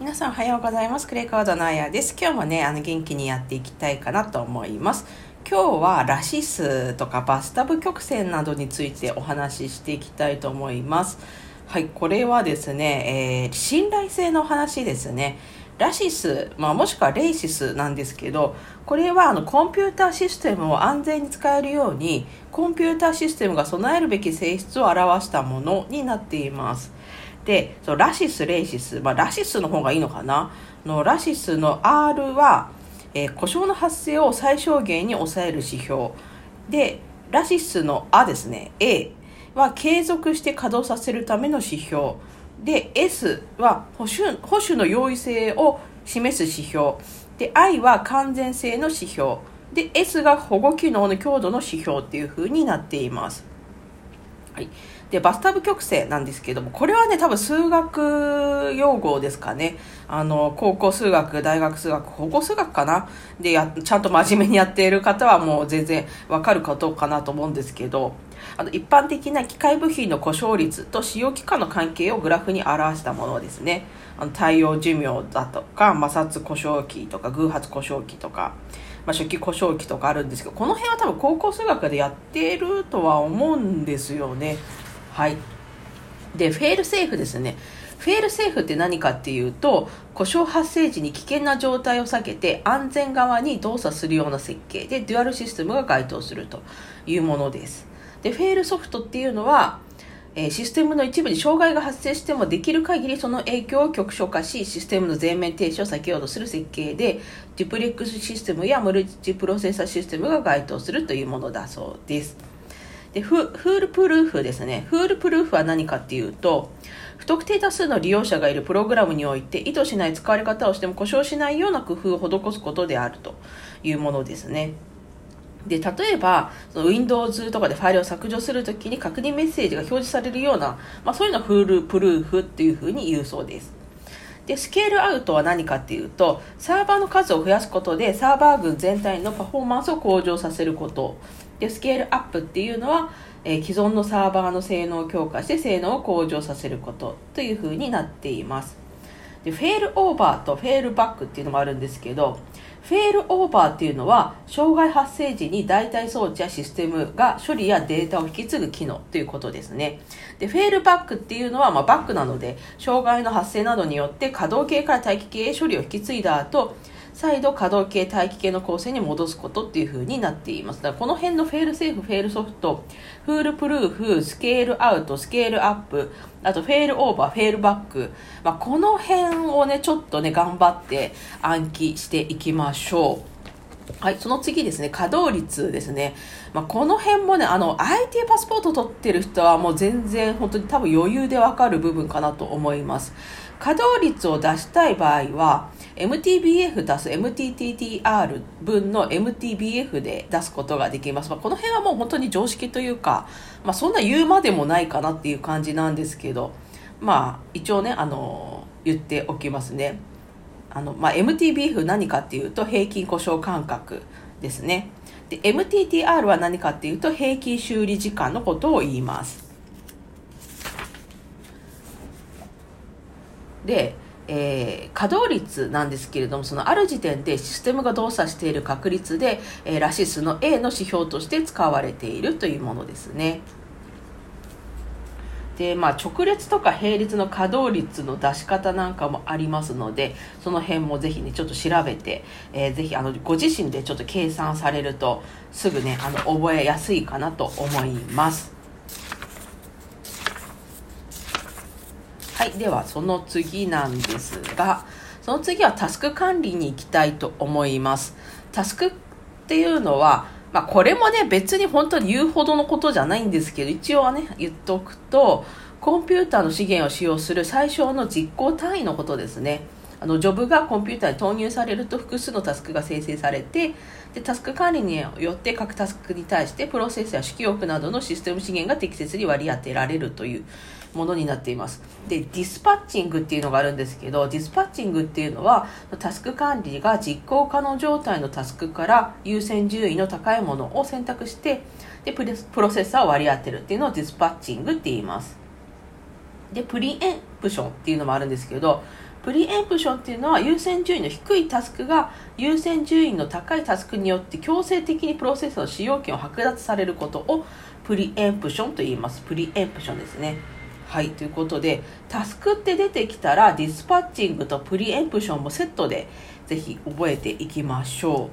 皆さんおはようございます。クレイカードのあやです。今日もね、あの元気にやっていきたいかなと思います。今日はラシスとかバスタブ曲線などについてお話ししていきたいと思います。はい、これはですね、えー、信頼性の話ですね。ラシス、まあ、もしくはレイシスなんですけど、これはあのコンピューターシステムを安全に使えるように、コンピューターシステムが備えるべき性質を表したものになっています。で、そのラシス、レイシス、まあ、ラシスの方がいいのかなのラシスの R は、えー、故障の発生を最小限に抑える指標。で、ラシスの A ですね、A は継続して稼働させるための指標。で S は保守保守の容易性を示す指標で I は完全性の指標で S が保護機能の強度の指標っていう風になっています。はい、でバスタブ曲線なんですけどもこれはね多分数学用語ですかね。あの高校数学大学数学高校数学かな？でやちゃんと真面目にやっている方はもう全然わかることかなと思うんですけどあの一般的な機械部品の故障率と使用期間の関係をグラフに表したものですね。あの対応寿命だとか摩擦故障期とか偶発故障期とかまあ、初期故障期とかあるんですけどこの辺は多分高校数学でやってるとは思うんですよね。はい。でフェールセーフですね。フェールセーフって何かっていうと故障発生時に危険な状態を避けて安全側に動作するような設計でデュアルシステムが該当するというものです。でフェールソフトっていうのはえシステムの一部に障害が発生してもできる限りその影響を局所化しシステムの全面停止を避けようとする設計でデュプレックスシステムやマルチプロセッサーシステムが該当するというものだそうです。でフールプルーフですね。フールプルーフは何かっていうと不特定多数の利用者がいるプログラムにおいて意図しない使われ方をしても故障しないような工夫を施すことであるというものですね。で例えばその Windows とかでファイルを削除するときに確認メッセージが表示されるような、まあ、そういうのをフールプルーフっていうふうに言うそうです。でスケールアウトは何かっていうとサーバーの数を増やすことでサーバー群全体のパフォーマンスを向上させること。でスケールアップっていうのは、えー、既存のサーバーの性能を強化して性能を向上させることというふうになっています。でフェールオーバーとフェールバックっていうのもあるんですけどフェールオーバーっていうのは障害発生時に代替装置やシステムが処理やデータを引き継ぐ機能ということですね。でフェールバックっていうのは、まあ、バックなので障害の発生などによって可動系から待機系へ処理を引き継いだ後再度可動系待機系の構成に戻すことっていう風になっています。だからこの辺のフェールセーフフェールソフトフールプルーフスケールアウトスケールアップあとフェールオーバーフェールバック、まあ、この辺をねちょっとね頑張って暗記していきましょう。はい、その次ですね、稼働率ですね。まあ、この辺もね、あの、IT パスポート取ってる人はもう全然本当に多分余裕でわかる部分かなと思います。稼働率を出したい場合は、MTBF 足す MTTTR 分の MTBF で出すことができます。まあ、この辺はもう本当に常識というか、まあ、そんな言うまでもないかなっていう感じなんですけど、まあ、一応ね、あの、言っておきますね。あの、まあ、MTBF 何かっていうと平均故障間隔ですね。で、MTTR は何かっていうと平均修理時間のことを言います。で、えー、稼働率なんですけれどもそのある時点でシステムが動作している確率で、えー、ラシスの A の指標として使われているというものですね。でまあ、直列とか並列の稼働率の出し方なんかもありますのでその辺もぜひねちょっと調べて、えー、ぜひあのご自身でちょっと計算されるとすぐねあの覚えやすいかなと思います。はい、ではその次なんですが、その次はタスク管理に行きたいと思います。タスクっていうのは、まあ、これもね、別に本当に言うほどのことじゃないんですけど、一応はね、言っておくと、コンピューターの資源を使用する最小の実行単位のことですね。あのジョブがコンピューターに投入されると複数のタスクが生成されてでタスク管理によって各タスクに対してプロセスや主記憶などのシステム資源が適切に割り当てられるというものになっています。でディスパッチングっていうのがあるんですけどディスパッチングっていうのはタスク管理が実行可能状態のタスクから優先順位の高いものを選択してでプロセッサーを割り当てるっていうのをディスパッチングって言います。でプリエンプションっていうのもあるんですけどプリエンプションっていうのは優先順位の低いタスクが優先順位の高いタスクによって強制的にプロセッサーの使用権を剥奪されることをプリエンプションと言います。プリエンプションですね。はいということでタスクって出てきたらディスパッチングとプリエンプションもセットでぜひ覚えていきましょ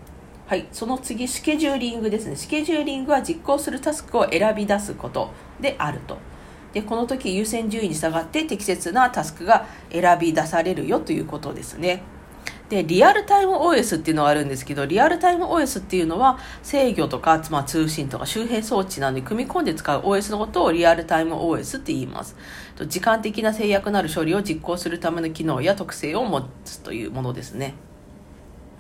う。はいその次スケジューリングですね。スケジューリングは実行するタスクを選び出すことであると。でこの時優先順位に従って適切なタスクが選び出されるよということですね。でリアルタイム OS っていうのがあるんですけどリアルタイム OS っていうのは制御とか、まあ、通信とか周辺装置などに組み込んで使う OS のことをリアルタイム OS って言います。時間的な制約のある処理を実行するための機能や特性を持つというものですね。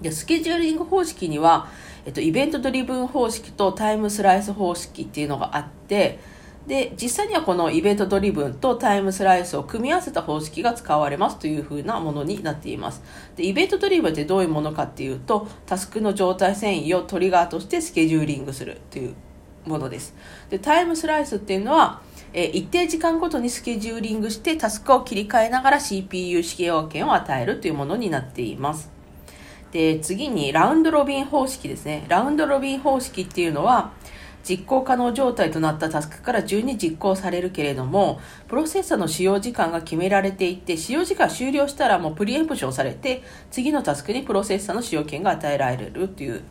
でスケジューリング方式には、えっと、イベントドリブン方式とタイムスライス方式っていうのがあってで実際にはこのイベントドリブンとタイムスライスを組み合わせた方式が使われますというふうなものになっています。でイベントドリブンってどういうものかっていうとタスクの状態遷移をトリガーとしてスケジューリングするというものです。でタイムスライスっていうのはえ一定時間ごとにスケジューリングしてタスクを切り替えながら CPU 使用権を与えるというものになっています。で次にラウンドロビン方式ですね。ラウンドロビン方式っていうのは実行可能状態となったタスクから順に実行されるけれども、プロセッサの使用時間が決められていて、使用時間終了したらもうプリエンプションされて、次のタスクにプロセッサの使用権が与えられるという。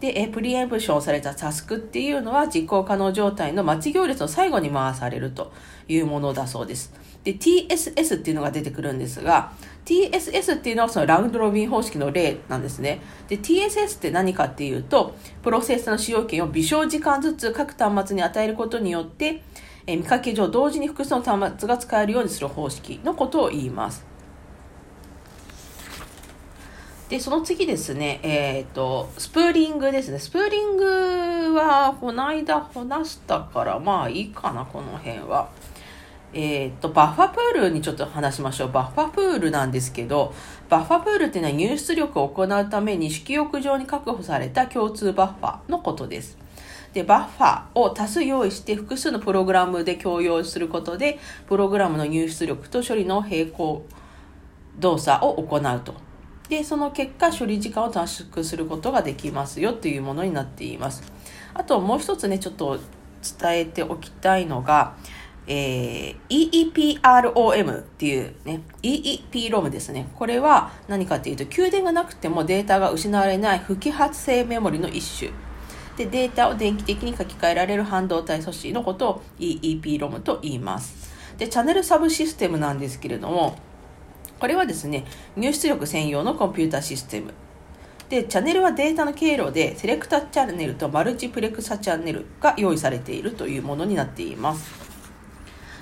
で、えプリエンプションされたタスクっていうのは実行可能状態の待ち行列の最後に回されるというものだそうです。で、TSS っていうのが出てくるんですが、TSS っていうのはそのラウンドロビン方式の例なんですね。で、TSS って何かっていうと、プロセッサーの使用権を微小時間ずつ各端末に与えることによって、え見かけ上同時に複数の端末が使えるようにする方式のことを言います。で、その次ですね、えっ、ー、と、スプーリングですね。スプーリングは、この間話したから、まあいいかな、この辺は。えー、っと、バッファプールにちょっと話しましょう。バッファプールなんですけど、バッファプールっていうのは入出力を行うために色欲上に確保された共通バッファのことです。で、バッファを多数用意して複数のプログラムで共用することで、プログラムの入出力と処理の並行動作を行うと。で、その結果、処理時間を短縮することができますよというものになっています。あともう一つね、ちょっと伝えておきたいのが、えー、EEPROM っていうね、EEPROM ですね。これは何かっていうと、給電がなくてもデータが失われない不揮発性メモリの一種。で、データを電気的に書き換えられる半導体素子のことを EEPROM と言います。で、チャンネルサブシステムなんですけれども、これはですね、入出力専用のコンピュータシステム。で、チャンネルはデータの経路で、セレクタチャンネルとマルチプレクサチャンネルが用意されているというものになっています。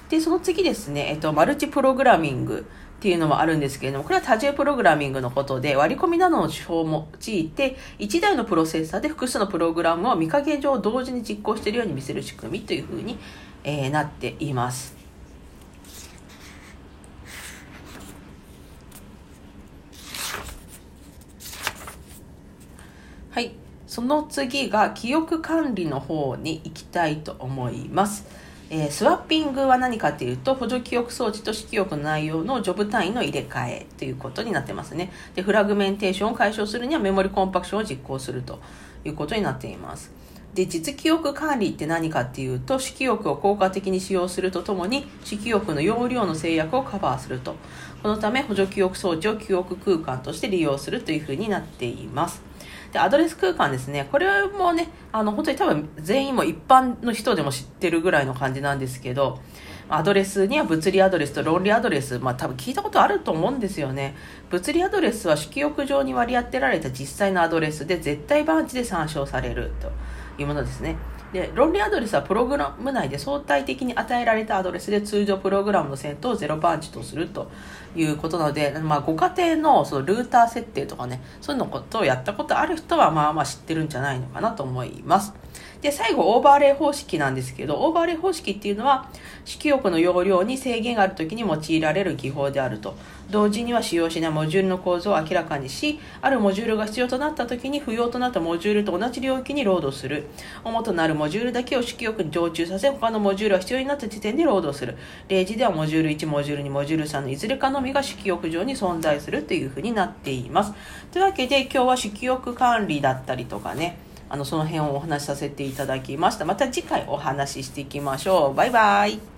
で、その次ですね、えっと、マルチプログラミングっていうのもあるんですけれども、これは多重プログラミングのことで、割り込みなどの手法を用いて、1台のプロセッサーで複数のプログラムを見かけ上同時に実行しているように見せる仕組みというふうに、えー、なっています。はい。その次が記憶管理の方に行きたいと思います。えー、スワッピングは何かというと補助記憶装置と式記憶の内容のジョブ単位の入れ替えということになってますね。でフラグメンテーションを解消するにはメモリコンパクションを実行するということになっています。で実記憶管理って何かっていうと式記憶を効果的に使用するとともに式記憶の容量の制約をカバーすると。このため補助記憶装置を記憶空間として利用するというふうになっています。で、アドレス空間ですね。これもね、あの、本当に多分全員も一般の人でも知ってるぐらいの感じなんですけど、アドレスには物理アドレスと論理アドレス、まあ多分聞いたことあると思うんですよね。物理アドレスは主記憶上に割り当てられた実際のアドレスで絶対番地で参照されるというものですね。で、論理アドレスはプログラム内で相対的に与えられたアドレスで通常プログラムのセットをゼロ番地とするということなので、まあ、ご家庭のそのルーター設定とかね、そういうのことをやったことある人はまあまあ知ってるんじゃないのかなと思います。で、最後、オーバーレイ方式なんですけど、オーバーレイ方式っていうのは、主記憶の容量に制限があるときに用いられる技法であると。同時には使用しないモジュールの構造を明らかにし、あるモジュールが必要となったときに不要となったモジュールと同じ領域にロードする。主となるモジュールだけを色欲に常駐させ、他のモジュールは必要になった時点でロードする。例示ではモジュール1、モジュール2、モジュール3のいずれかのみが色欲上に存在するというふうになっています。というわけで今日は色欲管理だったりとかね、あのその辺をお話しさせていただきました。また次回お話ししていきましょう。バイバイ。